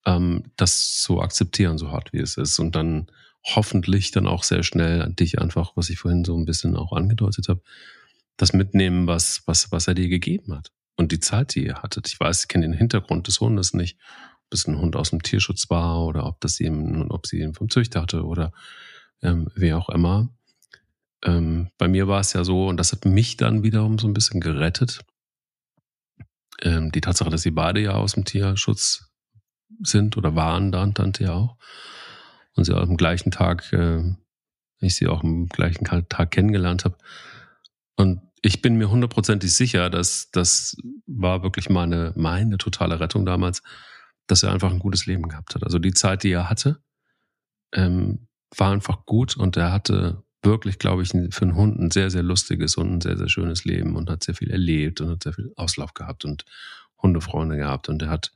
[SPEAKER 1] ähm, das so akzeptieren, so hart wie es ist. Und dann hoffentlich dann auch sehr schnell dich einfach, was ich vorhin so ein bisschen auch angedeutet habe, das mitnehmen, was, was, was er dir gegeben hat und die Zeit, die ihr hattet. Ich weiß, ich kenne den Hintergrund des Hundes nicht, ob es ein Hund aus dem Tierschutz war oder ob das ihm, ob sie ihn vom Züchter hatte oder ähm, wer auch immer. Ähm, bei mir war es ja so, und das hat mich dann wiederum so ein bisschen gerettet. Ähm, die Tatsache, dass sie beide ja aus dem Tierschutz sind oder waren dann Tante ja auch. Und sie am gleichen Tag, äh, ich sie auch am gleichen Tag kennengelernt habe. Und ich bin mir hundertprozentig sicher, dass das war wirklich meine, meine totale Rettung damals, dass er einfach ein gutes Leben gehabt hat. Also die Zeit, die er hatte, ähm, war einfach gut und er hatte wirklich, glaube ich, für einen Hund ein sehr, sehr lustiges und ein sehr, sehr schönes Leben und hat sehr viel erlebt und hat sehr viel Auslauf gehabt und Hundefreunde gehabt und er hat,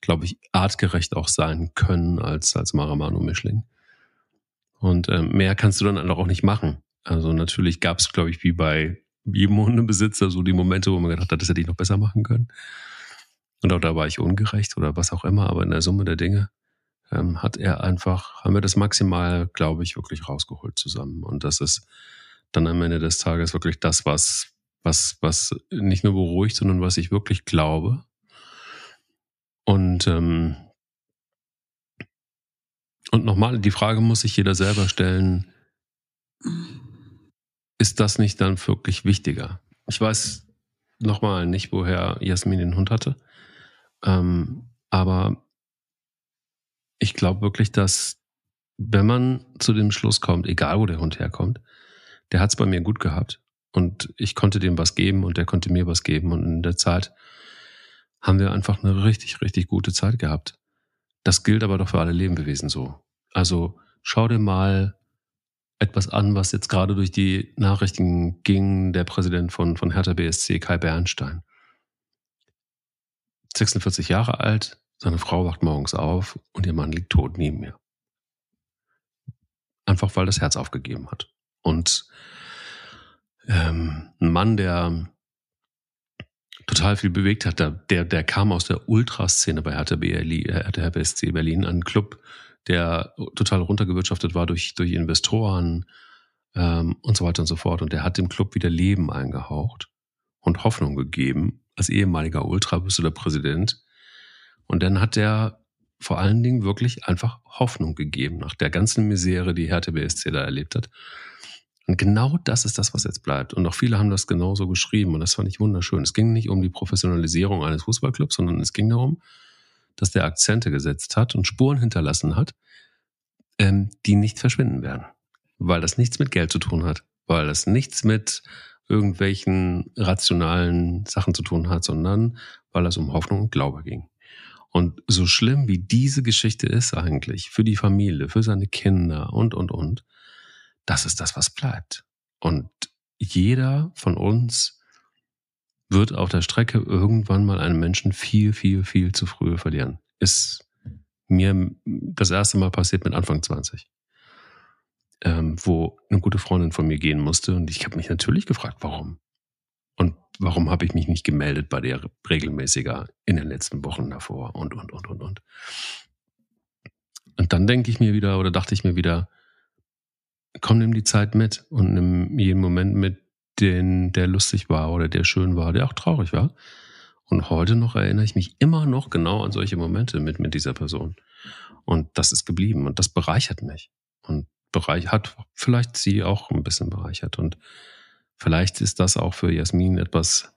[SPEAKER 1] glaube ich, artgerecht auch sein können als, als Maramano-Mischling. Und äh, mehr kannst du dann auch nicht machen. Also natürlich gab es, glaube ich, wie bei jedem Hundebesitzer so die Momente, wo man gedacht hat, das hätte ich noch besser machen können. Und auch da war ich ungerecht oder was auch immer, aber in der Summe der Dinge ähm, hat er einfach, haben wir das maximal, glaube ich, wirklich rausgeholt zusammen. Und das ist dann am Ende des Tages wirklich das, was, was, was nicht nur beruhigt, sondern was ich wirklich glaube. Und, ähm, und nochmal, die Frage muss sich jeder selber stellen, ist das nicht dann wirklich wichtiger? Ich weiß nochmal nicht, woher Jasmin den Hund hatte. Ähm, aber ich glaube wirklich, dass wenn man zu dem Schluss kommt, egal wo der Hund herkommt, der hat es bei mir gut gehabt und ich konnte dem was geben und der konnte mir was geben und in der Zeit haben wir einfach eine richtig, richtig gute Zeit gehabt. Das gilt aber doch für alle Lebewesen so. Also schau dir mal etwas an, was jetzt gerade durch die Nachrichten ging, der Präsident von, von Hertha BSC, Kai Bernstein. 46 Jahre alt, seine Frau wacht morgens auf und ihr Mann liegt tot neben mir. Einfach weil das Herz aufgegeben hat. Und ähm, ein Mann, der total viel bewegt hat, der, der kam aus der Ultraszene bei Hertha, BSC Berlin, ein Club, der total runtergewirtschaftet war durch, durch Investoren ähm, und so weiter und so fort. Und der hat dem Club wieder Leben eingehaucht und Hoffnung gegeben. Als ehemaliger Ultra bist du der Präsident und dann hat er vor allen Dingen wirklich einfach Hoffnung gegeben nach der ganzen Misere, die Hertha BSC da erlebt hat. Und genau das ist das, was jetzt bleibt. Und auch viele haben das genauso geschrieben und das fand ich wunderschön. Es ging nicht um die Professionalisierung eines Fußballclubs, sondern es ging darum, dass der Akzente gesetzt hat und Spuren hinterlassen hat, ähm, die nicht verschwinden werden. Weil das nichts mit Geld zu tun hat, weil das nichts mit irgendwelchen rationalen Sachen zu tun hat, sondern weil es um Hoffnung und Glaube ging. Und so schlimm wie diese Geschichte ist eigentlich für die Familie, für seine Kinder und, und, und, das ist das, was bleibt. Und jeder von uns wird auf der Strecke irgendwann mal einen Menschen viel, viel, viel zu früh verlieren. Ist mir das erste Mal passiert mit Anfang 20. Ähm, wo eine gute Freundin von mir gehen musste. Und ich habe mich natürlich gefragt, warum. Und warum habe ich mich nicht gemeldet bei der regelmäßiger in den letzten Wochen davor und, und, und, und, und. Und dann denke ich mir wieder oder dachte ich mir wieder, komm, nimm die Zeit mit und nimm jeden Moment mit, den, der lustig war oder der schön war, der auch traurig war. Und heute noch erinnere ich mich immer noch genau an solche Momente mit, mit dieser Person. Und das ist geblieben und das bereichert mich. Und bereich, hat vielleicht sie auch ein bisschen bereichert. Und vielleicht ist das auch für Jasmin etwas,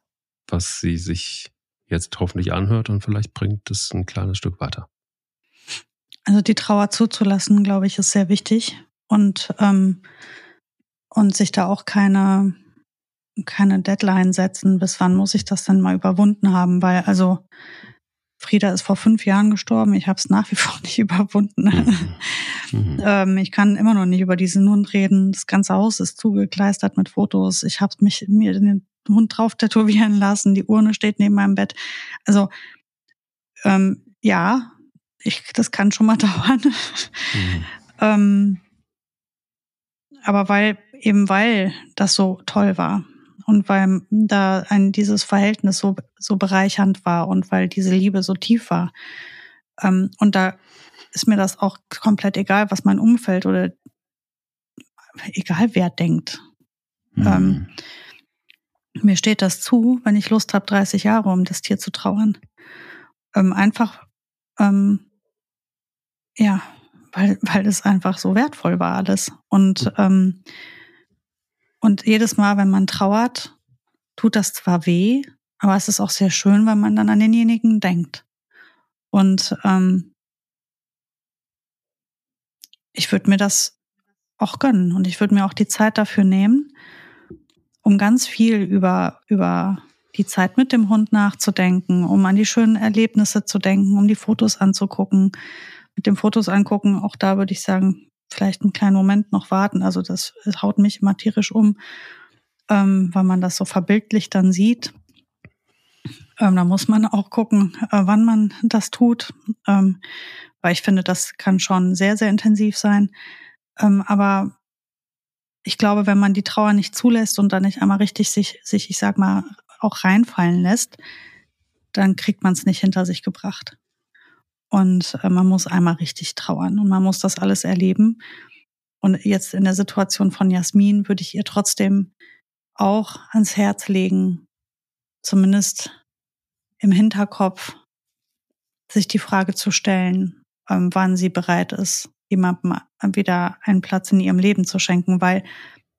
[SPEAKER 1] was sie sich jetzt hoffentlich anhört und vielleicht bringt es ein kleines Stück weiter.
[SPEAKER 2] Also die Trauer zuzulassen, glaube ich, ist sehr wichtig und ähm, und sich da auch keine keine Deadline setzen, bis wann muss ich das denn mal überwunden haben, weil also Frieda ist vor fünf Jahren gestorben. Ich habe es nach wie vor nicht überwunden. Mhm. Mhm. ähm, ich kann immer noch nicht über diesen Hund reden. Das ganze Haus ist zugekleistert mit Fotos. Ich habe mich mir den Hund drauf tätowieren lassen. Die Urne steht neben meinem Bett. Also ähm, ja, ich, das kann schon mal dauern. Mhm. ähm, aber weil eben weil das so toll war und weil da ein dieses Verhältnis so so bereichernd war und weil diese Liebe so tief war. Ähm, und da ist mir das auch komplett egal, was mein Umfeld oder egal wer denkt. Mhm. Ähm, mir steht das zu, wenn ich Lust habe, 30 Jahre um das Tier zu trauern. Ähm, einfach, ähm, ja, weil, weil es einfach so wertvoll war alles. Und ähm, und jedes Mal, wenn man trauert, tut das zwar weh, aber es ist auch sehr schön, weil man dann an denjenigen denkt. Und ähm, ich würde mir das auch gönnen und ich würde mir auch die Zeit dafür nehmen, um ganz viel über, über die Zeit mit dem Hund nachzudenken, um an die schönen Erlebnisse zu denken, um die Fotos anzugucken. Mit dem Fotos angucken, auch da würde ich sagen, vielleicht einen kleinen Moment noch warten. Also das, haut mich immer tierisch um, ähm, weil man das so verbildlich dann sieht. Ähm, da muss man auch gucken, äh, wann man das tut, ähm, weil ich finde, das kann schon sehr, sehr intensiv sein. Ähm, aber ich glaube, wenn man die Trauer nicht zulässt und dann nicht einmal richtig sich, sich, ich sag mal, auch reinfallen lässt, dann kriegt man es nicht hinter sich gebracht. Und äh, man muss einmal richtig trauern und man muss das alles erleben. Und jetzt in der Situation von Jasmin würde ich ihr trotzdem auch ans Herz legen, zumindest im Hinterkopf, sich die Frage zu stellen, ähm, wann sie bereit ist, jemandem wieder einen Platz in ihrem Leben zu schenken, weil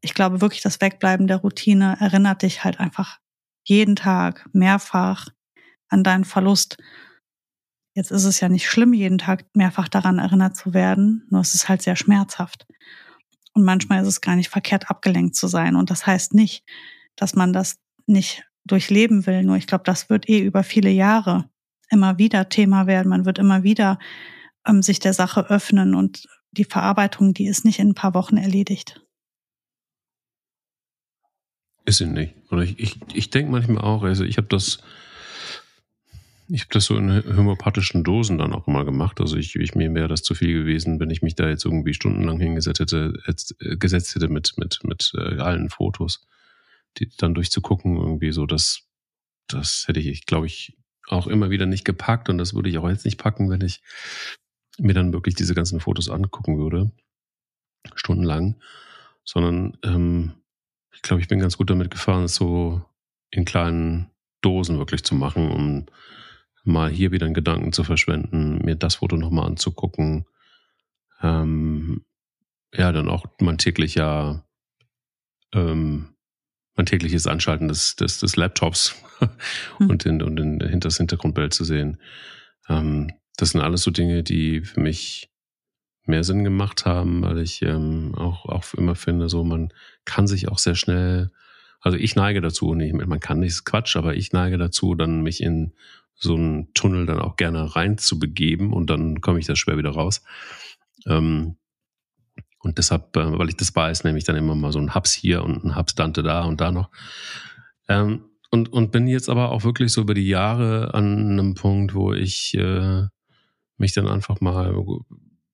[SPEAKER 2] ich glaube wirklich, das Wegbleiben der Routine erinnert dich halt einfach jeden Tag mehrfach an deinen Verlust. Jetzt ist es ja nicht schlimm, jeden Tag mehrfach daran erinnert zu werden, nur es ist halt sehr schmerzhaft. Und manchmal ist es gar nicht verkehrt, abgelenkt zu sein. Und das heißt nicht, dass man das nicht durchleben will. Nur ich glaube, das wird eh über viele Jahre immer wieder Thema werden. Man wird immer wieder ähm, sich der Sache öffnen und die Verarbeitung, die ist nicht in ein paar Wochen erledigt.
[SPEAKER 1] Ist sie nicht. Und ich, ich, ich denke manchmal auch, also ich habe das, ich habe das so in homöopathischen Dosen dann auch immer gemacht. Also ich, ich mir wäre das zu viel gewesen, wenn ich mich da jetzt irgendwie stundenlang hingesetzt hätte, jetzt, äh, gesetzt hätte mit, mit, mit äh, allen Fotos, die dann durchzugucken, irgendwie so, das, das hätte ich, glaube ich, auch immer wieder nicht gepackt und das würde ich auch jetzt nicht packen, wenn ich mir dann wirklich diese ganzen Fotos angucken würde, stundenlang, sondern ähm, ich glaube, ich bin ganz gut damit gefahren, es so in kleinen Dosen wirklich zu machen, um mal hier wieder einen Gedanken zu verschwenden, mir das Foto nochmal anzugucken. Ähm, ja, dann auch mein täglicher, ähm, mein tägliches Anschalten des, des, des Laptops hm. und, in, und hinter das Hintergrundbild zu sehen. Ähm, das sind alles so Dinge, die für mich mehr Sinn gemacht haben, weil ich ähm, auch, auch immer finde, so man kann sich auch sehr schnell, also ich neige dazu, nicht, man kann nicht, Quatsch, aber ich neige dazu, dann mich in so einen Tunnel dann auch gerne rein zu begeben und dann komme ich da schwer wieder raus. Ähm, und deshalb, äh, weil ich das weiß, nehme ich dann immer mal so einen Hubs hier und einen Hubs Dante da und da noch. Ähm, und, und bin jetzt aber auch wirklich so über die Jahre an einem Punkt, wo ich äh, mich dann einfach mal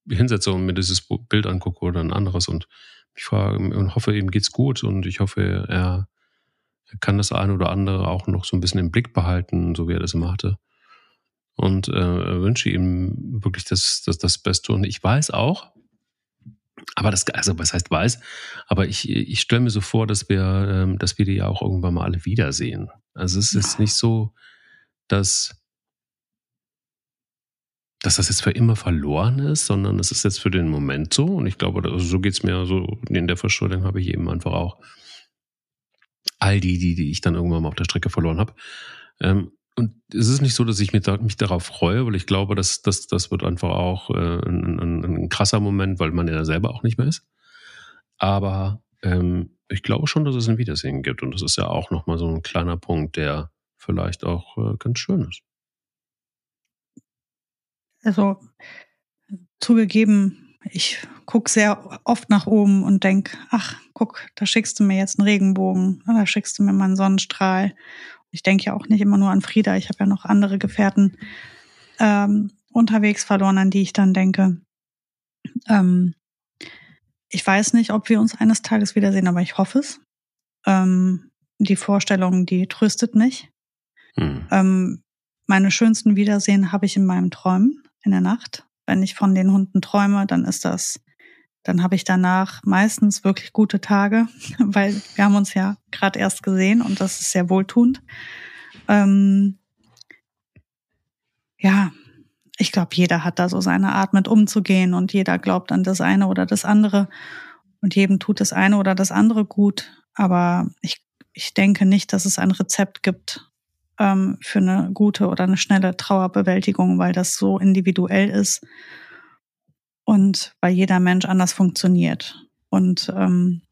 [SPEAKER 1] hinsetze und mir dieses Bild angucke oder ein anderes und ich frage und hoffe, ihm geht's gut und ich hoffe, er, er kann das eine oder andere auch noch so ein bisschen im Blick behalten, so wie er das immer hatte. Und äh, wünsche ihm wirklich das, das, das Beste. Und ich weiß auch, aber das, also was heißt weiß, aber ich, ich stelle mir so vor, dass wir, ähm, dass wir die ja auch irgendwann mal alle wiedersehen. Also es ist nicht so, dass dass das jetzt für immer verloren ist, sondern es ist jetzt für den Moment so. Und ich glaube, so geht's mir so in der Verschuldung habe ich eben einfach auch all die, die, die ich dann irgendwann mal auf der Strecke verloren habe. Ähm, und es ist nicht so, dass ich mich, da, mich darauf freue, weil ich glaube, dass das, das wird einfach auch äh, ein, ein, ein, krasser Moment, weil man ja selber auch nicht mehr ist. Aber ähm, ich glaube schon, dass es ein Wiedersehen gibt. Und das ist ja auch nochmal so ein kleiner Punkt, der vielleicht auch äh, ganz schön ist.
[SPEAKER 2] Also zugegeben, ich gucke sehr oft nach oben und denk, ach, guck, da schickst du mir jetzt einen Regenbogen, da schickst du mir mal einen Sonnenstrahl. Ich denke ja auch nicht immer nur an Frieda, ich habe ja noch andere Gefährten ähm, unterwegs verloren, an die ich dann denke. Ähm, ich weiß nicht, ob wir uns eines Tages wiedersehen, aber ich hoffe es. Ähm, die Vorstellung, die tröstet mich. Hm. Ähm, meine schönsten Wiedersehen habe ich in meinem Träumen in der Nacht. Wenn ich von den Hunden träume, dann ist das, dann habe ich danach meistens wirklich gute Tage, weil wir haben uns ja gerade erst gesehen und das ist sehr wohltuend. Ähm, ja, ich glaube, jeder hat da so seine Art mit umzugehen und jeder glaubt an das eine oder das andere und jedem tut das eine oder das andere gut. Aber ich, ich denke nicht, dass es ein Rezept gibt, ähm, für eine gute oder eine schnelle Trauerbewältigung, weil das so individuell ist und weil jeder Mensch anders funktioniert. Und ähm,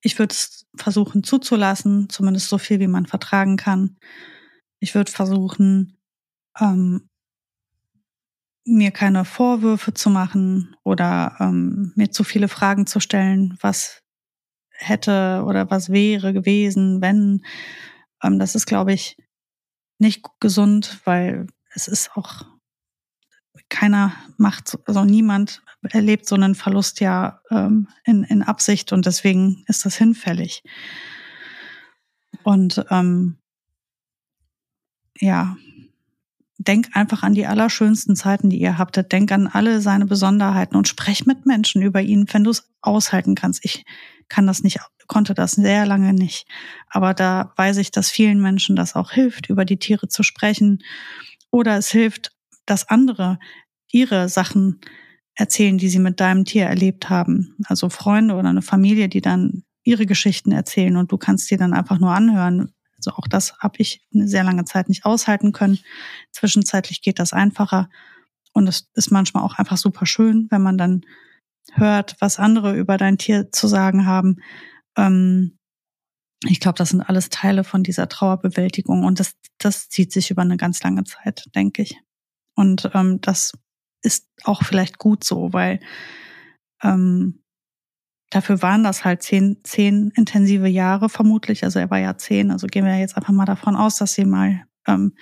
[SPEAKER 2] ich würde es versuchen zuzulassen, zumindest so viel, wie man vertragen kann. Ich würde versuchen, ähm, mir keine Vorwürfe zu machen oder ähm, mir zu viele Fragen zu stellen, was hätte oder was wäre gewesen, wenn ähm, das ist, glaube ich, nicht gesund, weil es ist auch keiner macht, also niemand erlebt so einen Verlust ja ähm, in, in Absicht und deswegen ist das hinfällig. Und ähm, ja, denk einfach an die allerschönsten Zeiten, die ihr habtet. Denk an alle seine Besonderheiten und sprech mit Menschen über ihn, wenn du es aushalten kannst. Ich kann das nicht, konnte das sehr lange nicht. Aber da weiß ich, dass vielen Menschen das auch hilft, über die Tiere zu sprechen. Oder es hilft, dass andere ihre Sachen erzählen, die sie mit deinem Tier erlebt haben. Also Freunde oder eine Familie, die dann ihre Geschichten erzählen und du kannst dir dann einfach nur anhören. Also auch das habe ich eine sehr lange Zeit nicht aushalten können. Zwischenzeitlich geht das einfacher und es ist manchmal auch einfach super schön, wenn man dann hört, was andere über dein Tier zu sagen haben. Ähm, ich glaube, das sind alles Teile von dieser Trauerbewältigung und das, das zieht sich über eine ganz lange Zeit, denke ich. Und ähm, das ist auch vielleicht gut so, weil ähm, dafür waren das halt zehn, zehn intensive Jahre vermutlich. Also er war ja zehn, also gehen wir jetzt einfach mal davon aus, dass sie mal ähm,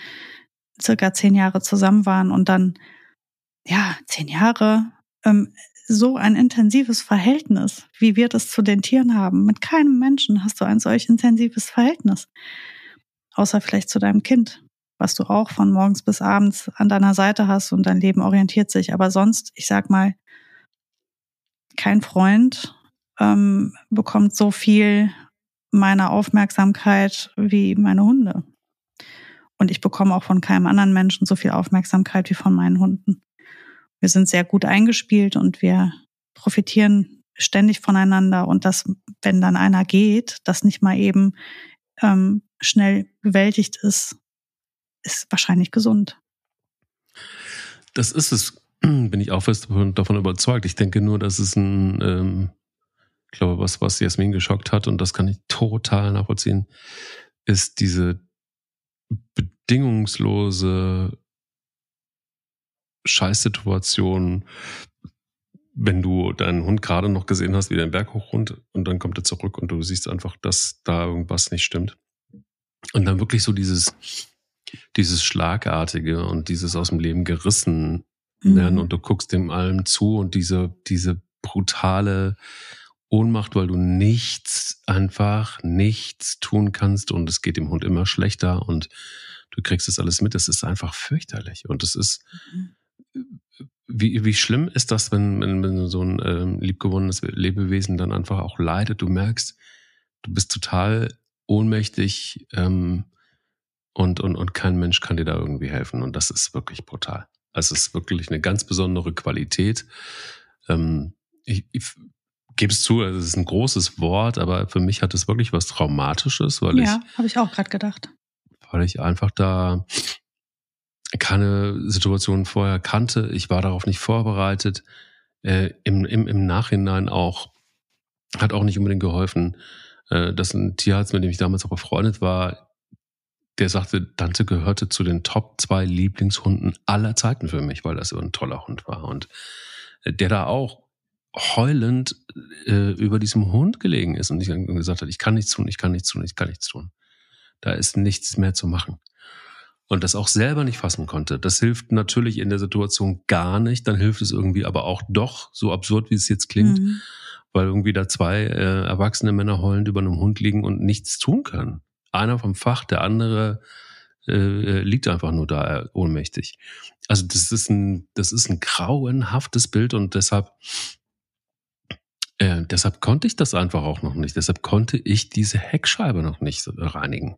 [SPEAKER 2] circa zehn Jahre zusammen waren und dann, ja, zehn Jahre, ähm, so ein intensives Verhältnis, wie wir das zu den Tieren haben. Mit keinem Menschen hast du ein solch intensives Verhältnis. Außer vielleicht zu deinem Kind, was du auch von morgens bis abends an deiner Seite hast und dein Leben orientiert sich. Aber sonst, ich sag mal, kein Freund ähm, bekommt so viel meiner Aufmerksamkeit wie meine Hunde. Und ich bekomme auch von keinem anderen Menschen so viel Aufmerksamkeit wie von meinen Hunden. Wir sind sehr gut eingespielt und wir profitieren ständig voneinander. Und dass, wenn dann einer geht, das nicht mal eben ähm, schnell bewältigt ist, ist wahrscheinlich gesund.
[SPEAKER 1] Das ist es, bin ich auch fest davon überzeugt. Ich denke nur, dass es ein, ähm, ich glaube, was, was Jasmin geschockt hat, und das kann ich total nachvollziehen, ist diese bedingungslose Scheißsituation, wenn du deinen Hund gerade noch gesehen hast, wie der den Berg hochrund und dann kommt er zurück und du siehst einfach, dass da irgendwas nicht stimmt. Und dann wirklich so dieses, dieses Schlagartige und dieses aus dem Leben gerissen werden mhm. und du guckst dem allem zu und diese, diese brutale Ohnmacht, weil du nichts, einfach nichts tun kannst und es geht dem Hund immer schlechter und du kriegst das alles mit. Das ist einfach fürchterlich und es ist, mhm. Wie, wie schlimm ist das, wenn, wenn, wenn so ein ähm, liebgewonnenes Lebewesen dann einfach auch leidet? Du merkst, du bist total ohnmächtig, ähm, und, und, und kein Mensch kann dir da irgendwie helfen. Und das ist wirklich brutal. Also es ist wirklich eine ganz besondere Qualität. Ähm, ich, ich gebe es zu, also es ist ein großes Wort, aber für mich hat es wirklich was Traumatisches, weil
[SPEAKER 2] ja,
[SPEAKER 1] ich.
[SPEAKER 2] Ja, habe ich auch gerade gedacht.
[SPEAKER 1] Weil ich einfach da keine Situation vorher kannte. Ich war darauf nicht vorbereitet. Äh, im, im, Im Nachhinein auch, hat auch nicht unbedingt geholfen, äh, dass ein Tierarzt, mit dem ich damals auch befreundet war, der sagte, Dante gehörte zu den Top zwei Lieblingshunden aller Zeiten für mich, weil das so ein toller Hund war. Und äh, der da auch heulend äh, über diesem Hund gelegen ist und ich gesagt hat, ich kann nichts tun, ich kann nichts tun, ich kann nichts tun. Da ist nichts mehr zu machen. Und das auch selber nicht fassen konnte. Das hilft natürlich in der Situation gar nicht. Dann hilft es irgendwie aber auch doch, so absurd wie es jetzt klingt, mhm. weil irgendwie da zwei äh, erwachsene Männer heulend über einem Hund liegen und nichts tun können einer vom Fach, der andere äh, äh, liegt einfach nur da äh, ohnmächtig. Also das ist ein, das ist ein grauenhaftes Bild und deshalb, äh, deshalb konnte ich das einfach auch noch nicht. Deshalb konnte ich diese Heckscheibe noch nicht reinigen.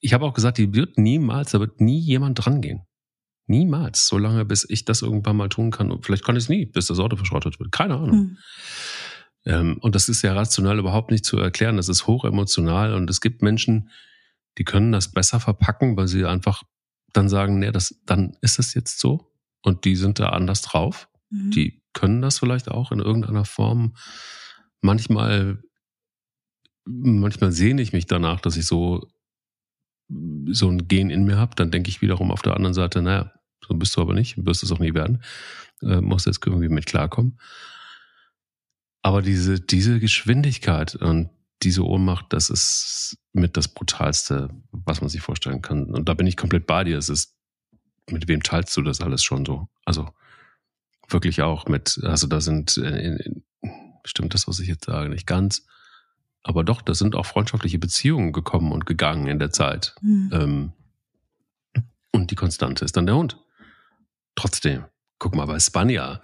[SPEAKER 1] Ich habe auch gesagt, die wird niemals, da wird nie jemand dran gehen. Niemals, solange bis ich das irgendwann mal tun kann. Und vielleicht kann ich es nie, bis das Auto verschrottet wird. Keine Ahnung. Hm. Ähm, und das ist ja rational überhaupt nicht zu erklären. Das ist hochemotional und es gibt Menschen, die können das besser verpacken, weil sie einfach dann sagen, nee, das, dann ist es jetzt so. Und die sind da anders drauf. Mhm. Die können das vielleicht auch in irgendeiner Form. Manchmal, manchmal sehne ich mich danach, dass ich so, so ein Gen in mir habe. Dann denke ich wiederum auf der anderen Seite, naja, so bist du aber nicht, wirst es auch nie werden. Äh, musst jetzt irgendwie mit klarkommen. Aber diese, diese Geschwindigkeit und diese Ohnmacht, das ist mit das Brutalste, was man sich vorstellen kann. Und da bin ich komplett bei dir. Es ist mit wem teilst du das alles schon so? Also wirklich auch mit, also da sind, äh, stimmt das, was ich jetzt sage, nicht ganz, aber doch, da sind auch freundschaftliche Beziehungen gekommen und gegangen in der Zeit. Mhm. Ähm, und die Konstante ist dann der Hund. Trotzdem, guck mal bei Spanja,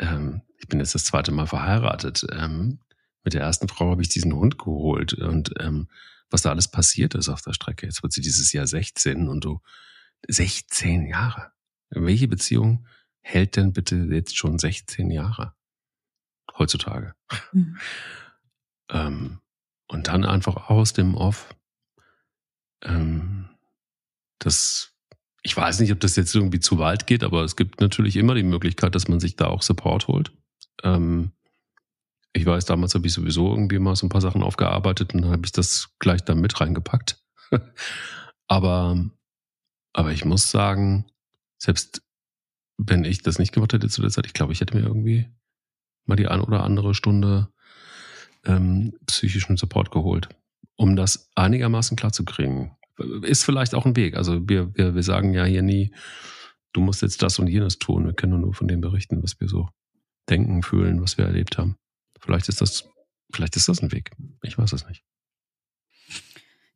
[SPEAKER 1] ähm, ich bin jetzt das zweite Mal verheiratet. Ähm, mit der ersten Frau habe ich diesen Hund geholt und ähm, was da alles passiert ist auf der Strecke. Jetzt wird sie dieses Jahr 16 und du 16 Jahre. Welche Beziehung hält denn bitte jetzt schon 16 Jahre? Heutzutage. Mhm. ähm, und dann einfach aus dem Off. Ähm, das, ich weiß nicht, ob das jetzt irgendwie zu weit geht, aber es gibt natürlich immer die Möglichkeit, dass man sich da auch Support holt. Ähm, ich weiß, damals habe ich sowieso irgendwie mal so ein paar Sachen aufgearbeitet und dann habe ich das gleich da mit reingepackt. aber, aber ich muss sagen, selbst wenn ich das nicht gemacht hätte zu der Zeit, ich glaube, ich hätte mir irgendwie mal die ein oder andere Stunde ähm, psychischen Support geholt, um das einigermaßen klar zu kriegen. Ist vielleicht auch ein Weg. Also wir, wir, wir sagen ja hier nie, du musst jetzt das und jenes tun. Wir können nur von dem berichten, was wir so denken, fühlen, was wir erlebt haben. Vielleicht ist das, vielleicht ist das ein Weg. Ich weiß es nicht.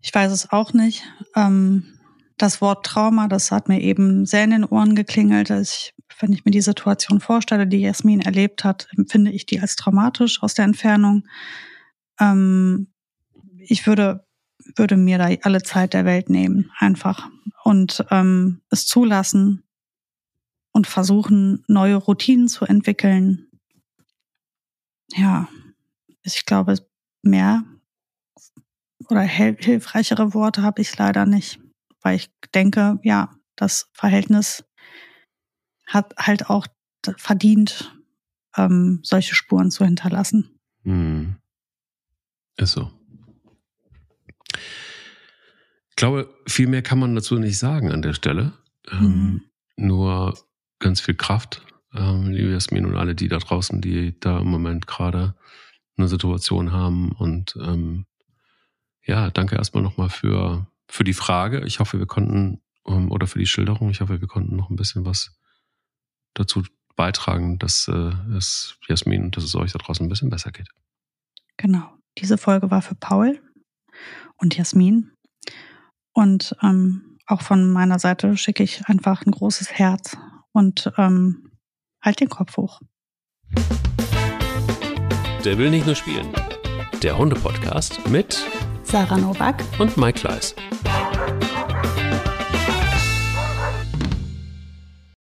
[SPEAKER 2] Ich weiß es auch nicht. Ähm, das Wort Trauma, das hat mir eben sehr in den Ohren geklingelt. Ich, wenn ich mir die Situation vorstelle, die Jasmin erlebt hat, empfinde ich die als traumatisch aus der Entfernung. Ähm, ich würde, würde mir da alle Zeit der Welt nehmen, einfach. Und ähm, es zulassen und versuchen, neue Routinen zu entwickeln. Ja, ich glaube, mehr oder hilfreichere Worte habe ich leider nicht weil ich denke, ja, das Verhältnis hat halt auch verdient, ähm, solche Spuren zu hinterlassen. Hm.
[SPEAKER 1] Ist so. Ich glaube, viel mehr kann man dazu nicht sagen an der Stelle. Ähm, mhm. nur ganz viel Kraft, ähm, liebe Jasmin und alle die da draußen, die da im Moment gerade eine Situation haben. Und ähm, ja, danke erstmal nochmal für für die Frage. Ich hoffe, wir konnten, ähm, oder für die Schilderung, ich hoffe, wir konnten noch ein bisschen was dazu beitragen, dass äh, es Jasmin und dass es euch da draußen ein bisschen besser geht.
[SPEAKER 2] Genau. Diese Folge war für Paul und Jasmin. Und ähm, auch von meiner Seite schicke ich einfach ein großes Herz und ähm, halt den Kopf hoch.
[SPEAKER 3] Der will nicht nur spielen. Der Hunde-Podcast mit
[SPEAKER 2] Sarah Nowak
[SPEAKER 3] und Mike Leis.